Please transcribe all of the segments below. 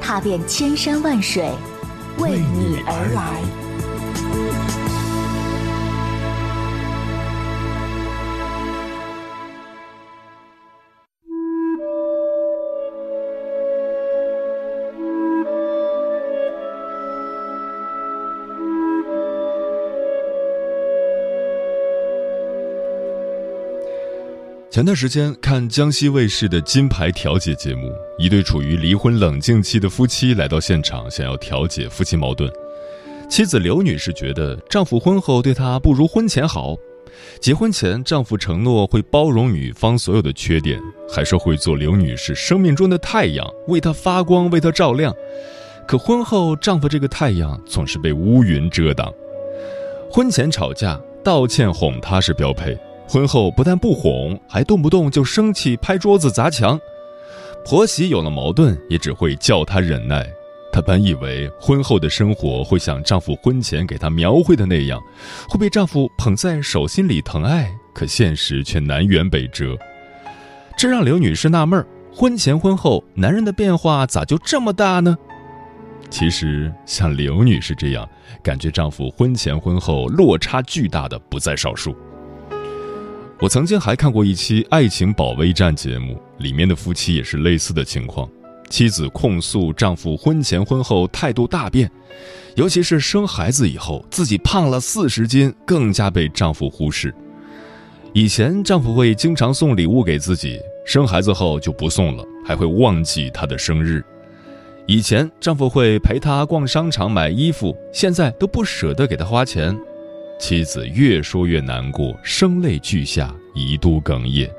踏遍千山万水，为你而来。前段时间看江西卫视的金牌调解节目，一对处于离婚冷静期的夫妻来到现场，想要调解夫妻矛盾。妻子刘女士觉得丈夫婚后对她不如婚前好，结婚前丈夫承诺会包容女方所有的缺点，还说会做刘女士生命中的太阳，为她发光，为她照亮。可婚后丈夫这个太阳总是被乌云遮挡。婚前吵架，道歉哄她是标配。婚后不但不哄，还动不动就生气、拍桌子、砸墙。婆媳有了矛盾，也只会叫她忍耐。她本以为婚后的生活会像丈夫婚前给她描绘的那样，会被丈夫捧在手心里疼爱，可现实却南辕北辙。这让刘女士纳闷儿：婚前婚后，男人的变化咋就这么大呢？其实，像刘女士这样感觉丈夫婚前婚后落差巨大的不在少数。我曾经还看过一期《爱情保卫战》节目，里面的夫妻也是类似的情况。妻子控诉丈夫婚前婚后态度大变，尤其是生孩子以后，自己胖了四十斤，更加被丈夫忽视。以前丈夫会经常送礼物给自己，生孩子后就不送了，还会忘记她的生日。以前丈夫会陪她逛商场买衣服，现在都不舍得给她花钱。妻子越说越难过，声泪俱下，一度哽咽。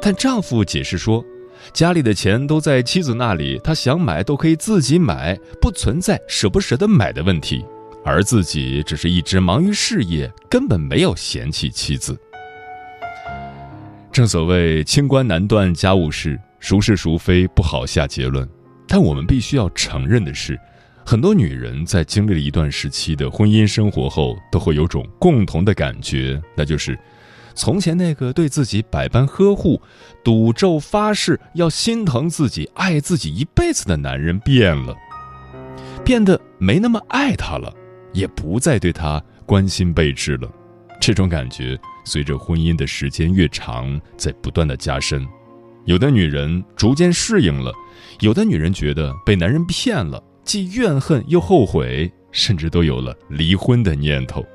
但丈夫解释说，家里的钱都在妻子那里，他想买都可以自己买，不存在舍不舍得买的问题，而自己只是一直忙于事业，根本没有嫌弃妻子。正所谓清官难断家务事，孰是孰非不好下结论，但我们必须要承认的是。很多女人在经历了一段时期的婚姻生活后，都会有种共同的感觉，那就是，从前那个对自己百般呵护、赌咒发誓要心疼自己、爱自己一辈子的男人变了，变得没那么爱她了，也不再对她关心备至了。这种感觉随着婚姻的时间越长，在不断的加深。有的女人逐渐适应了，有的女人觉得被男人骗了。既怨恨又后悔，甚至都有了离婚的念头。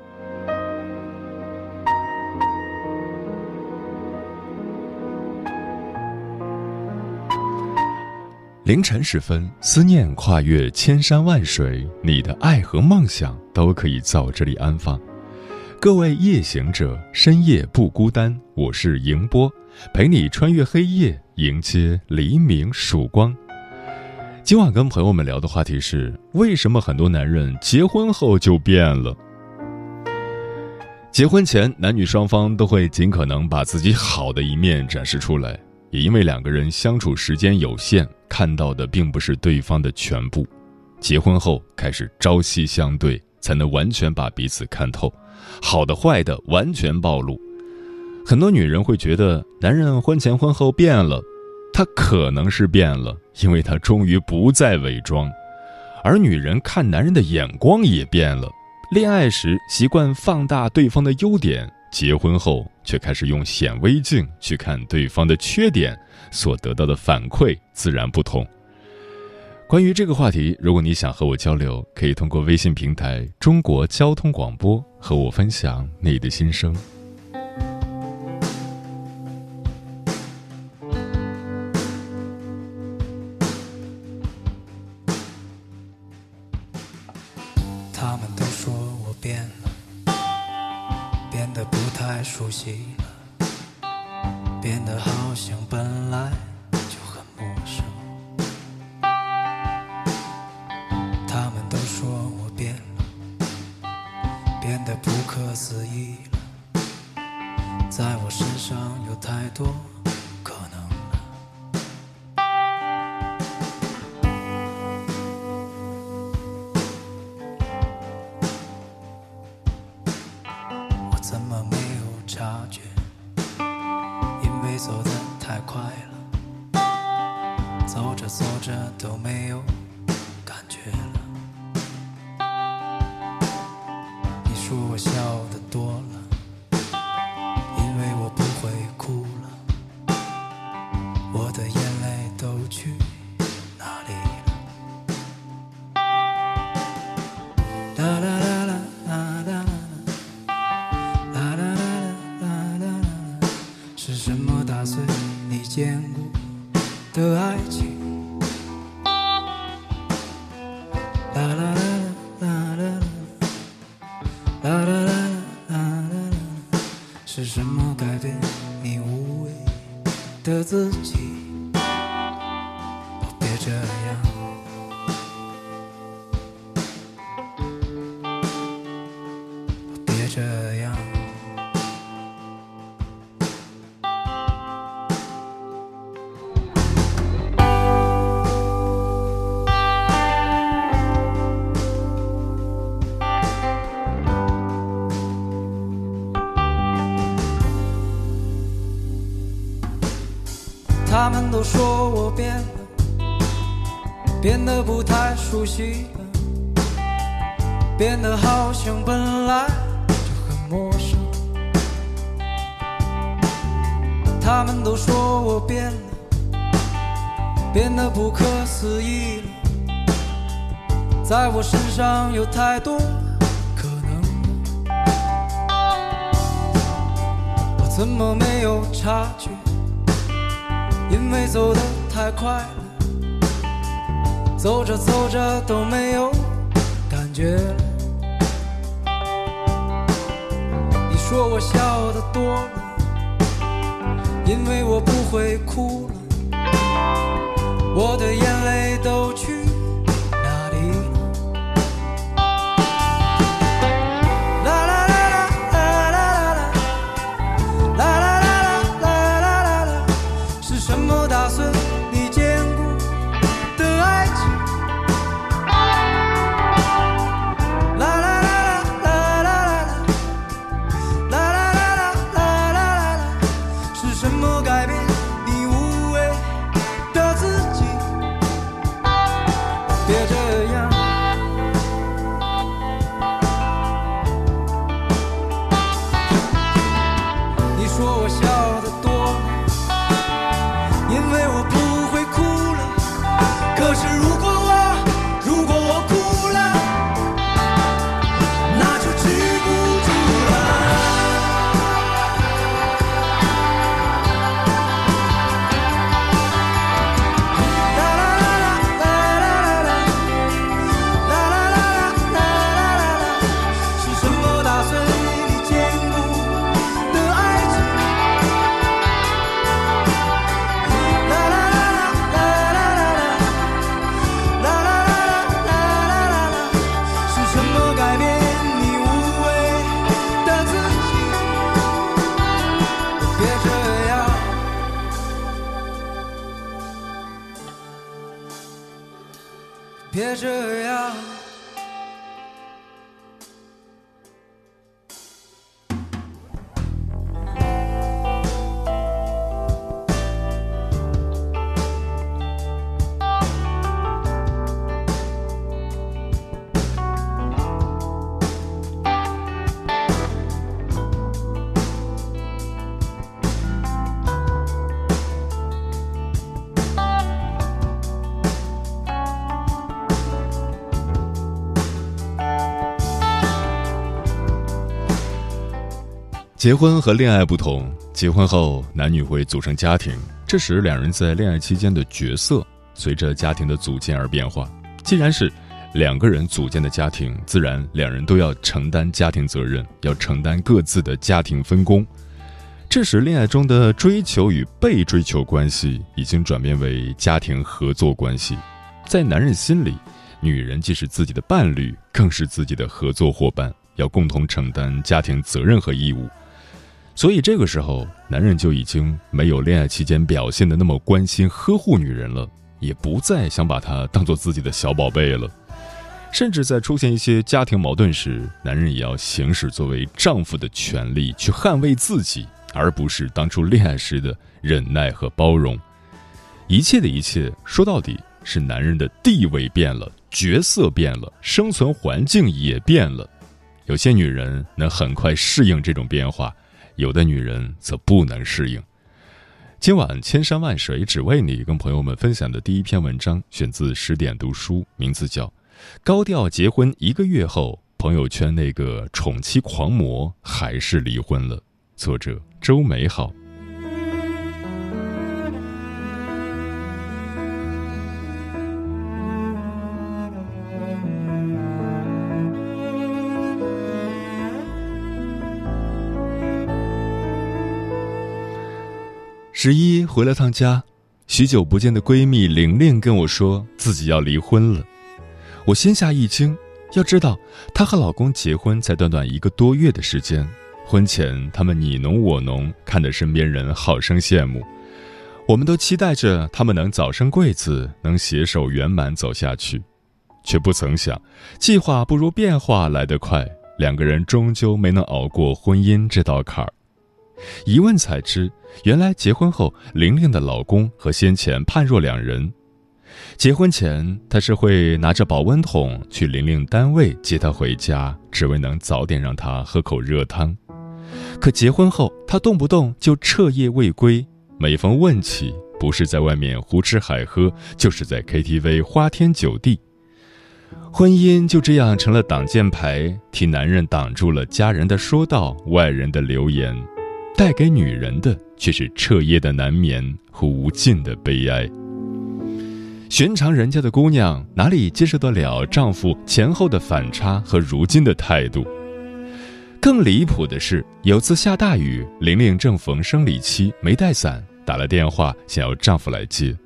凌晨时分，思念跨越千山万水，你的爱和梦想都可以在这里安放。各位夜行者，深夜不孤单，我是迎波，陪你穿越黑夜，迎接黎明曙光。今晚跟朋友们聊的话题是：为什么很多男人结婚后就变了？结婚前，男女双方都会尽可能把自己好的一面展示出来，也因为两个人相处时间有限，看到的并不是对方的全部。结婚后开始朝夕相对，才能完全把彼此看透，好的坏的完全暴露。很多女人会觉得男人婚前婚后变了。他可能是变了，因为他终于不再伪装，而女人看男人的眼光也变了。恋爱时习惯放大对方的优点，结婚后却开始用显微镜去看对方的缺点，所得到的反馈自然不同。关于这个话题，如果你想和我交流，可以通过微信平台“中国交通广播”和我分享你的心声。着都没有是什么改变你无畏的自己？别这样，在我身上有太多可能，我怎么没有察觉？因为走得太快了，走着走着都没有感觉。你说我笑的多了，因为我不会哭了。我的眼泪都结婚和恋爱不同，结婚后男女会组成家庭，这时两人在恋爱期间的角色随着家庭的组建而变化。既然是两个人组建的家庭，自然两人都要承担家庭责任，要承担各自的家庭分工。这时，恋爱中的追求与被追求关系已经转变为家庭合作关系。在男人心里，女人既是自己的伴侣，更是自己的合作伙伴。要共同承担家庭责任和义务。所以这个时候，男人就已经没有恋爱期间表现的那么关心呵护女人了，也不再想把她当做自己的小宝贝了。甚至在出现一些家庭矛盾时，男人也要行使作为丈夫的权利去捍卫自己，而不是当初恋爱时的忍耐和包容。一切的一切，说到底是男人的地位变了，角色变了，生存环境也变了。有些女人能很快适应这种变化。有的女人则不能适应。今晚千山万水只为你，跟朋友们分享的第一篇文章选自十点读书，名字叫《高调结婚一个月后，朋友圈那个宠妻狂魔还是离婚了》，作者周美好。十一回了趟家，许久不见的闺蜜玲玲跟我说自己要离婚了，我心下一惊。要知道，她和老公结婚才短短一个多月的时间，婚前他们你侬我侬，看得身边人好生羡慕。我们都期待着他们能早生贵子，能携手圆满走下去，却不曾想，计划不如变化来得快，两个人终究没能熬过婚姻这道坎儿。一问才知，原来结婚后，玲玲的老公和先前判若两人。结婚前，他是会拿着保温桶去玲玲单位接她回家，只为能早点让她喝口热汤。可结婚后，他动不动就彻夜未归，每逢问起，不是在外面胡吃海喝，就是在 KTV 花天酒地。婚姻就这样成了挡箭牌，替男人挡住了家人的说道、外人的流言。带给女人的却是彻夜的难眠和无尽的悲哀。寻常人家的姑娘哪里接受得了丈夫前后的反差和如今的态度？更离谱的是，有次下大雨，玲玲正逢生理期，没带伞，打了电话想要丈夫来接。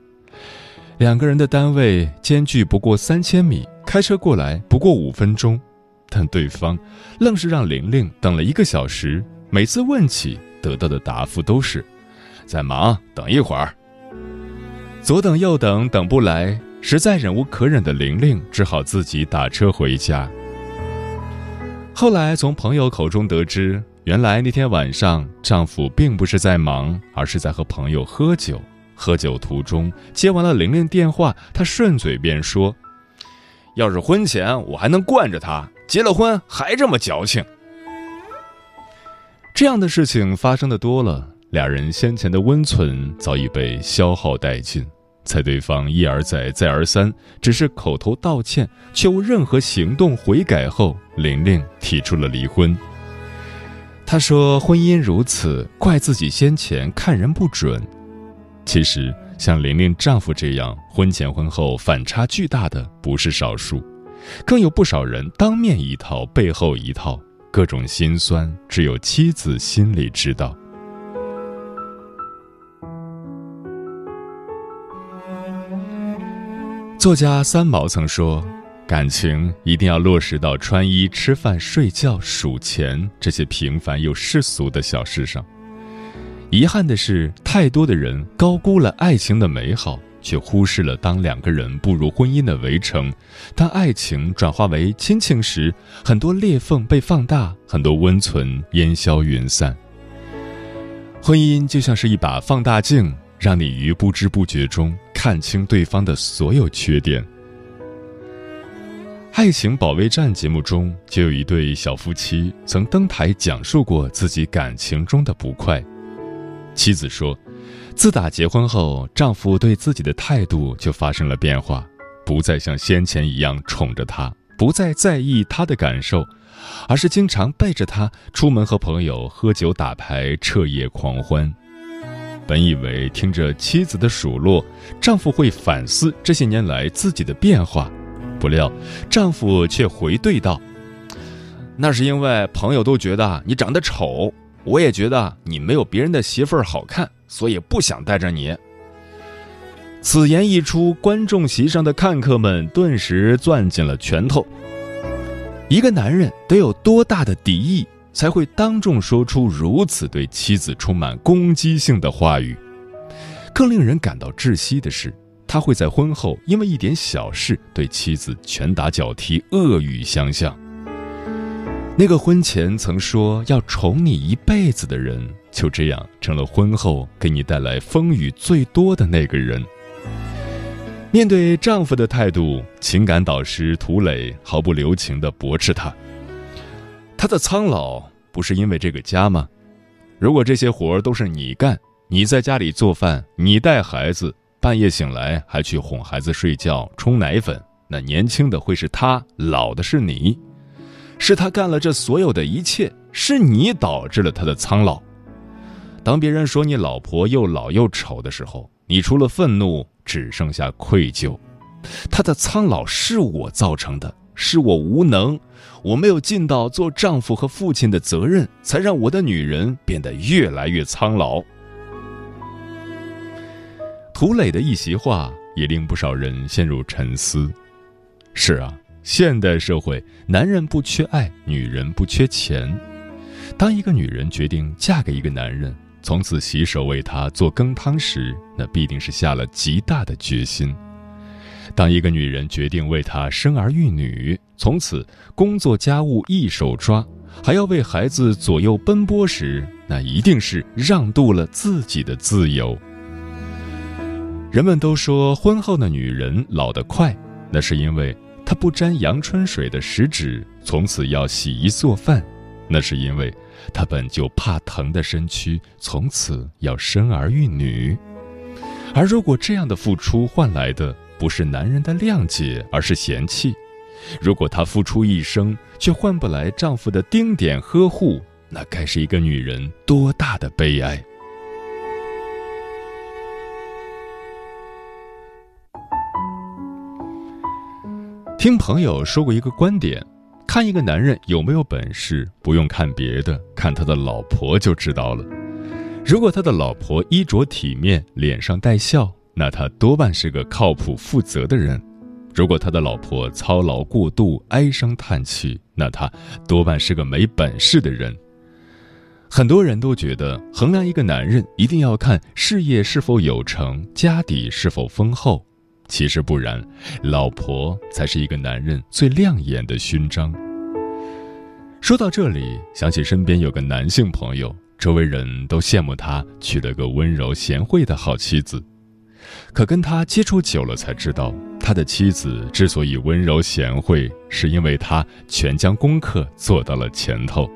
两个人的单位间距不过三千米，开车过来不过五分钟，但对方愣是让玲玲等了一个小时，每次问起。得到的答复都是，在忙，等一会儿。左等右等，等不来，实在忍无可忍的玲玲只好自己打车回家。后来从朋友口中得知，原来那天晚上丈夫并不是在忙，而是在和朋友喝酒。喝酒途中接完了玲玲电话，他顺嘴便说：“要是婚前我还能惯着他，结了婚还这么矫情。”这样的事情发生的多了，俩人先前的温存早已被消耗殆尽。在对方一而再、再而三，只是口头道歉，却无任何行动悔改后，玲玲提出了离婚。她说：“婚姻如此，怪自己先前看人不准。”其实，像玲玲丈夫这样婚前婚后反差巨大的不是少数，更有不少人当面一套，背后一套。各种心酸，只有妻子心里知道。作家三毛曾说：“感情一定要落实到穿衣、吃饭、睡觉、数钱这些平凡又世俗的小事上。”遗憾的是，太多的人高估了爱情的美好。却忽视了，当两个人步入婚姻的围城，当爱情转化为亲情时，很多裂缝被放大，很多温存烟消云散。婚姻就像是一把放大镜，让你于不知不觉中看清对方的所有缺点。《爱情保卫战》节目中就有一对小夫妻曾登台讲述过自己感情中的不快，妻子说。自打结婚后，丈夫对自己的态度就发生了变化，不再像先前一样宠着她，不再在意她的感受，而是经常背着她出门和朋友喝酒打牌、彻夜狂欢。本以为听着妻子的数落，丈夫会反思这些年来自己的变化，不料丈夫却回怼道：“那是因为朋友都觉得你长得丑，我也觉得你没有别人的媳妇儿好看。”所以不想带着你。此言一出，观众席上的看客们顿时攥紧了拳头。一个男人得有多大的敌意，才会当众说出如此对妻子充满攻击性的话语？更令人感到窒息的是，他会在婚后因为一点小事对妻子拳打脚踢、恶语相向。那个婚前曾说要宠你一辈子的人，就这样成了婚后给你带来风雨最多的那个人。面对丈夫的态度，情感导师涂磊毫不留情地驳斥他：“他的苍老不是因为这个家吗？如果这些活儿都是你干，你在家里做饭，你带孩子，半夜醒来还去哄孩子睡觉、冲奶粉，那年轻的会是他，老的是你。”是他干了这所有的一切，是你导致了他的苍老。当别人说你老婆又老又丑的时候，你除了愤怒，只剩下愧疚。他的苍老是我造成的，是我无能，我没有尽到做丈夫和父亲的责任，才让我的女人变得越来越苍老。涂磊的一席话也令不少人陷入沉思。是啊。现代社会，男人不缺爱，女人不缺钱。当一个女人决定嫁给一个男人，从此洗手为他做羹汤时，那必定是下了极大的决心；当一个女人决定为他生儿育女，从此工作家务一手抓，还要为孩子左右奔波时，那一定是让渡了自己的自由。人们都说婚后的女人老得快，那是因为。她不沾阳春水的食指，从此要洗衣做饭，那是因为她本就怕疼的身躯，从此要生儿育女。而如果这样的付出换来的不是男人的谅解，而是嫌弃；如果她付出一生却换不来丈夫的丁点呵护，那该是一个女人多大的悲哀！听朋友说过一个观点，看一个男人有没有本事，不用看别的，看他的老婆就知道了。如果他的老婆衣着体面，脸上带笑，那他多半是个靠谱负责的人；如果他的老婆操劳过度，唉声叹气，那他多半是个没本事的人。很多人都觉得，衡量一个男人一定要看事业是否有成，家底是否丰厚。其实不然，老婆才是一个男人最亮眼的勋章。说到这里，想起身边有个男性朋友，周围人都羡慕他娶了个温柔贤惠的好妻子。可跟他接触久了，才知道他的妻子之所以温柔贤惠，是因为他全将功课做到了前头。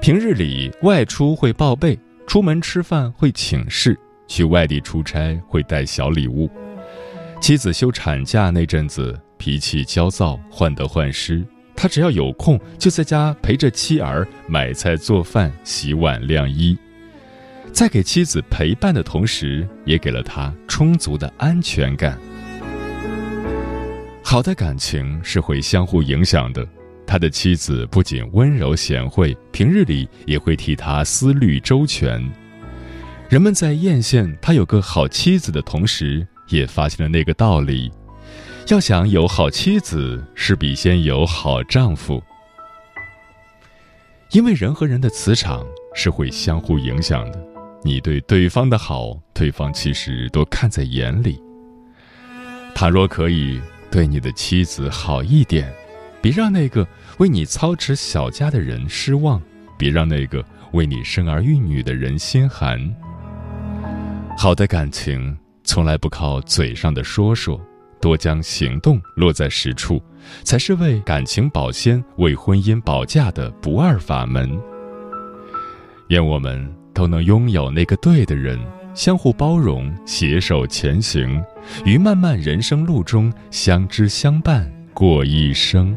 平日里外出会报备，出门吃饭会请示，去外地出差会带小礼物。妻子休产假那阵子，脾气焦躁，患得患失。他只要有空，就在家陪着妻儿买菜、做饭、洗碗、晾衣，在给妻子陪伴的同时，也给了他充足的安全感。好的感情是会相互影响的。他的妻子不仅温柔贤惠，平日里也会替他思虑周全。人们在艳羡他有个好妻子的同时，也发现了那个道理：要想有好妻子，是必先有好丈夫。因为人和人的磁场是会相互影响的，你对对方的好，对方其实都看在眼里。倘若可以对你的妻子好一点，别让那个为你操持小家的人失望，别让那个为你生儿育女的人心寒。好的感情。从来不靠嘴上的说说，多将行动落在实处，才是为感情保鲜、为婚姻保驾的不二法门。愿我们都能拥有那个对的人，相互包容，携手前行，于漫漫人生路中相知相伴过一生。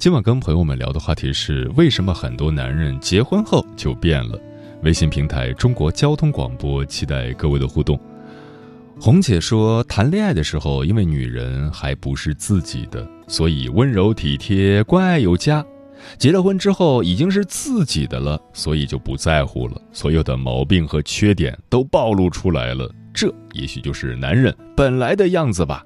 今晚跟朋友们聊的话题是：为什么很多男人结婚后就变了？微信平台中国交通广播，期待各位的互动。红姐说，谈恋爱的时候，因为女人还不是自己的，所以温柔体贴、关爱有加；结了婚之后，已经是自己的了，所以就不在乎了，所有的毛病和缺点都暴露出来了。这也许就是男人本来的样子吧。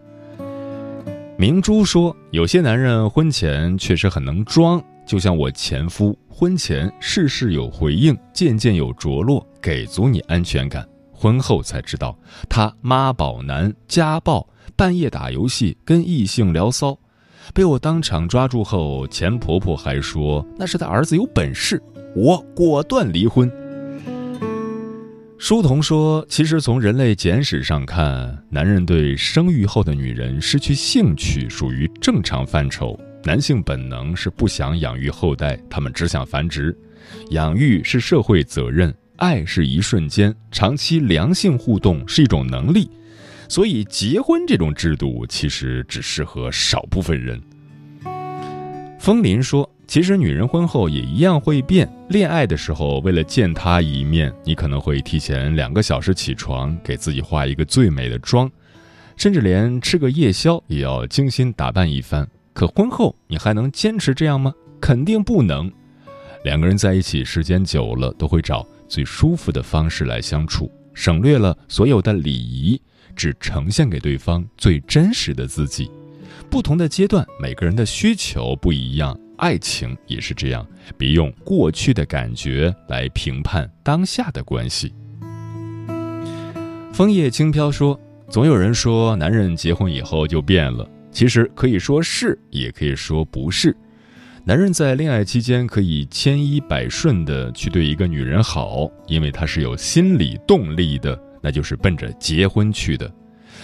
明珠说：“有些男人婚前确实很能装，就像我前夫，婚前事事有回应，件件有着落，给足你安全感。婚后才知道他妈宝男、家暴，半夜打游戏，跟异性聊骚，被我当场抓住后，前婆婆还说那是他儿子有本事，我果断离婚。”书童说：“其实从人类简史上看，男人对生育后的女人失去兴趣属于正常范畴。男性本能是不想养育后代，他们只想繁殖。养育是社会责任，爱是一瞬间，长期良性互动是一种能力。所以，结婚这种制度其实只适合少部分人。”风林说。其实女人婚后也一样会变。恋爱的时候，为了见她一面，你可能会提前两个小时起床，给自己化一个最美的妆，甚至连吃个夜宵也要精心打扮一番。可婚后，你还能坚持这样吗？肯定不能。两个人在一起时间久了，都会找最舒服的方式来相处，省略了所有的礼仪，只呈现给对方最真实的自己。不同的阶段，每个人的需求不一样。爱情也是这样，别用过去的感觉来评判当下的关系。枫叶轻飘说：“总有人说男人结婚以后就变了，其实可以说是，也可以说不是。男人在恋爱期间可以千依百顺的去对一个女人好，因为他是有心理动力的，那就是奔着结婚去的。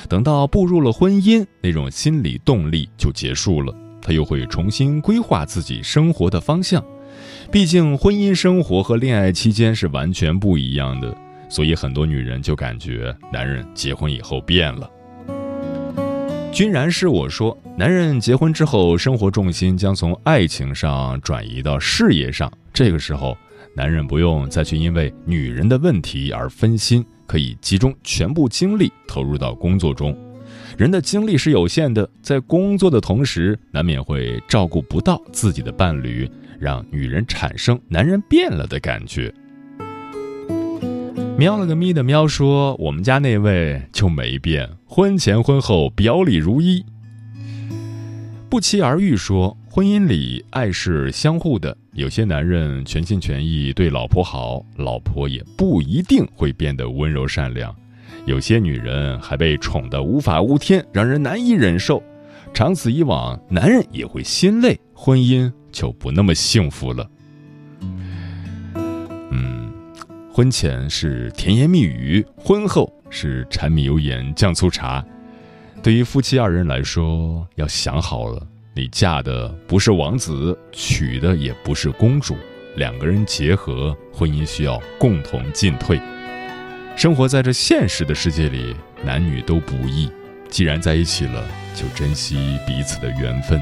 等到步入了婚姻，那种心理动力就结束了。”他又会重新规划自己生活的方向，毕竟婚姻生活和恋爱期间是完全不一样的，所以很多女人就感觉男人结婚以后变了。君然是我说，男人结婚之后，生活重心将从爱情上转移到事业上，这个时候，男人不用再去因为女人的问题而分心，可以集中全部精力投入到工作中。人的精力是有限的，在工作的同时，难免会照顾不到自己的伴侣，让女人产生男人变了的感觉。喵了个咪的喵说：“我们家那位就没变，婚前婚后表里如一。”不期而遇说：“婚姻里爱是相互的，有些男人全心全意对老婆好，老婆也不一定会变得温柔善良。”有些女人还被宠得无法无天，让人难以忍受。长此以往，男人也会心累，婚姻就不那么幸福了。嗯，婚前是甜言蜜语，婚后是柴米油盐酱醋茶。对于夫妻二人来说，要想好了，你嫁的不是王子，娶的也不是公主。两个人结合，婚姻需要共同进退。生活在这现实的世界里，男女都不易。既然在一起了，就珍惜彼此的缘分，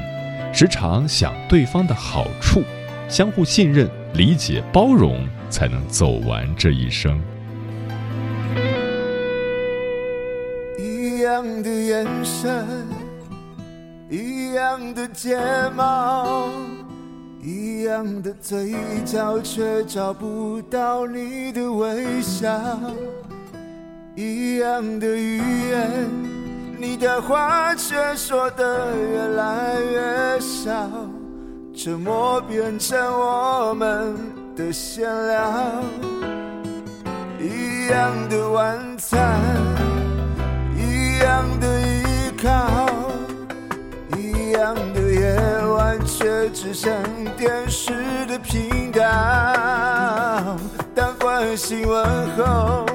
时常想对方的好处，相互信任、理解、包容，才能走完这一生。一样的眼神，一样的睫毛。一样的嘴角，却找不到你的微笑；一样的语言，你的话却说得越来越少。沉默变成我们的闲聊。一样的晚餐，一样的依靠，却只剩电视的频道。当关心问候，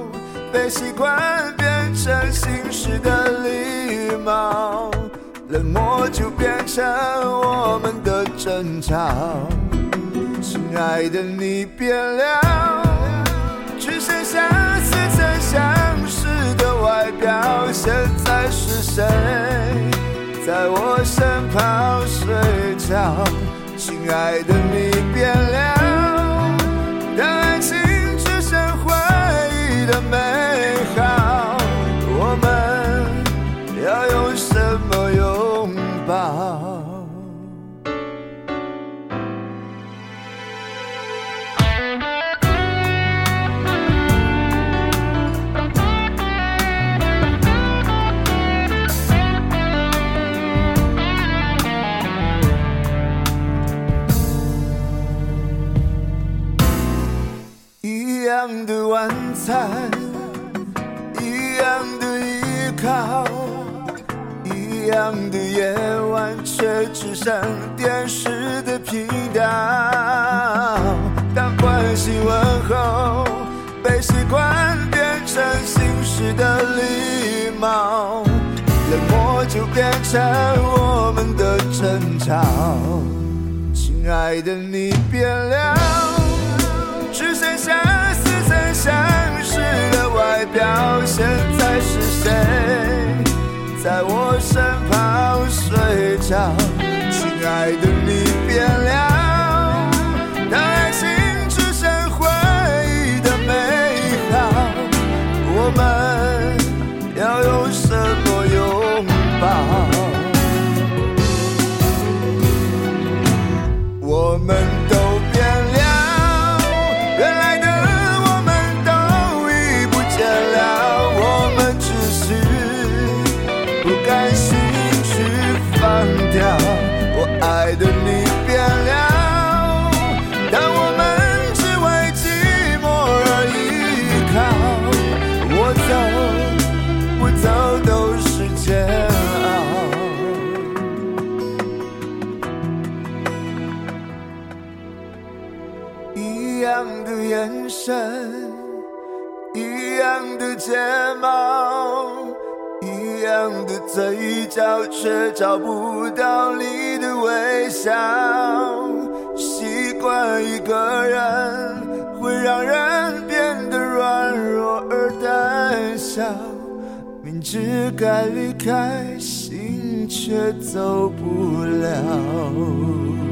被习惯变成形式的礼貌，冷漠就变成我们的争吵。亲爱的，你变了，只剩下似曾相识的外表。现在是谁在我身旁亲爱的，你变了。却只剩电视的频道。当关心问候被习惯变成形式的礼貌，冷漠就变成我们的争吵。亲爱的，你变了。只剩下似曾相识的外表。现在是谁在我身旁亲爱的，你。睫毛，一样的嘴角，却找不到你的微笑。习惯一个人，会让人变得软弱而胆小。明知该离开，心却走不了。